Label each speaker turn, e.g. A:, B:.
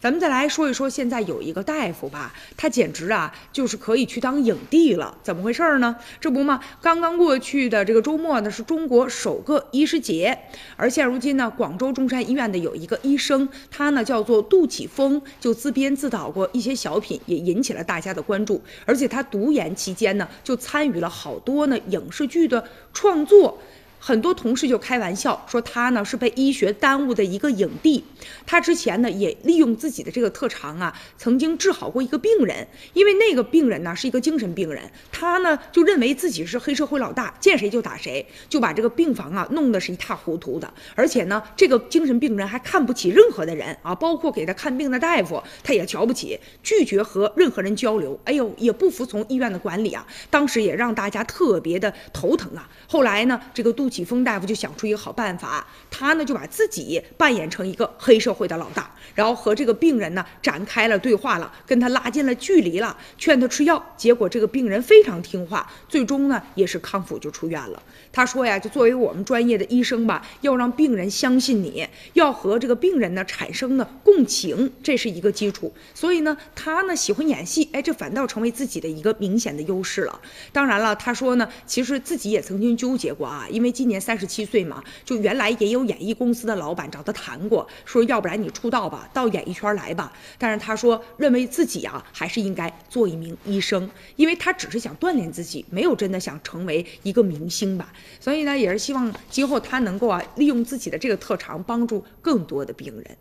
A: 咱们再来说一说，现在有一个大夫吧，他简直啊就是可以去当影帝了。怎么回事呢？这不嘛，刚刚过去的这个周末呢，是中国首个医师节。而现如今呢，广州中山医院的有一个医生，他呢叫做杜启峰，就自编自导过一些小品，也引起了大家的关注。而且他读研期间呢，就参与了好多呢影视剧的创作。很多同事就开玩笑说他呢是被医学耽误的一个影帝。他之前呢也利用自己的这个特长啊，曾经治好过一个病人。因为那个病人呢是一个精神病人，他呢就认为自己是黑社会老大，见谁就打谁，就把这个病房啊弄得是一塌糊涂的。而且呢，这个精神病人还看不起任何的人啊，包括给他看病的大夫，他也瞧不起，拒绝和任何人交流。哎呦，也不服从医院的管理啊，当时也让大家特别的头疼啊。后来呢，这个杜。启峰大夫就想出一个好办法，他呢就把自己扮演成一个黑社会的老大，然后和这个病人呢展开了对话了，跟他拉近了距离了，劝他吃药。结果这个病人非常听话，最终呢也是康复就出院了。他说呀，就作为我们专业的医生吧，要让病人相信你，要和这个病人呢产生呢共情，这是一个基础。所以呢，他呢喜欢演戏，哎，这反倒成为自己的一个明显的优势了。当然了，他说呢，其实自己也曾经纠结过啊，因为。今年三十七岁嘛，就原来也有演艺公司的老板找他谈过，说要不然你出道吧，到演艺圈来吧。但是他说认为自己啊还是应该做一名医生，因为他只是想锻炼自己，没有真的想成为一个明星吧。所以呢，也是希望今后他能够啊利用自己的这个特长，帮助更多的病人。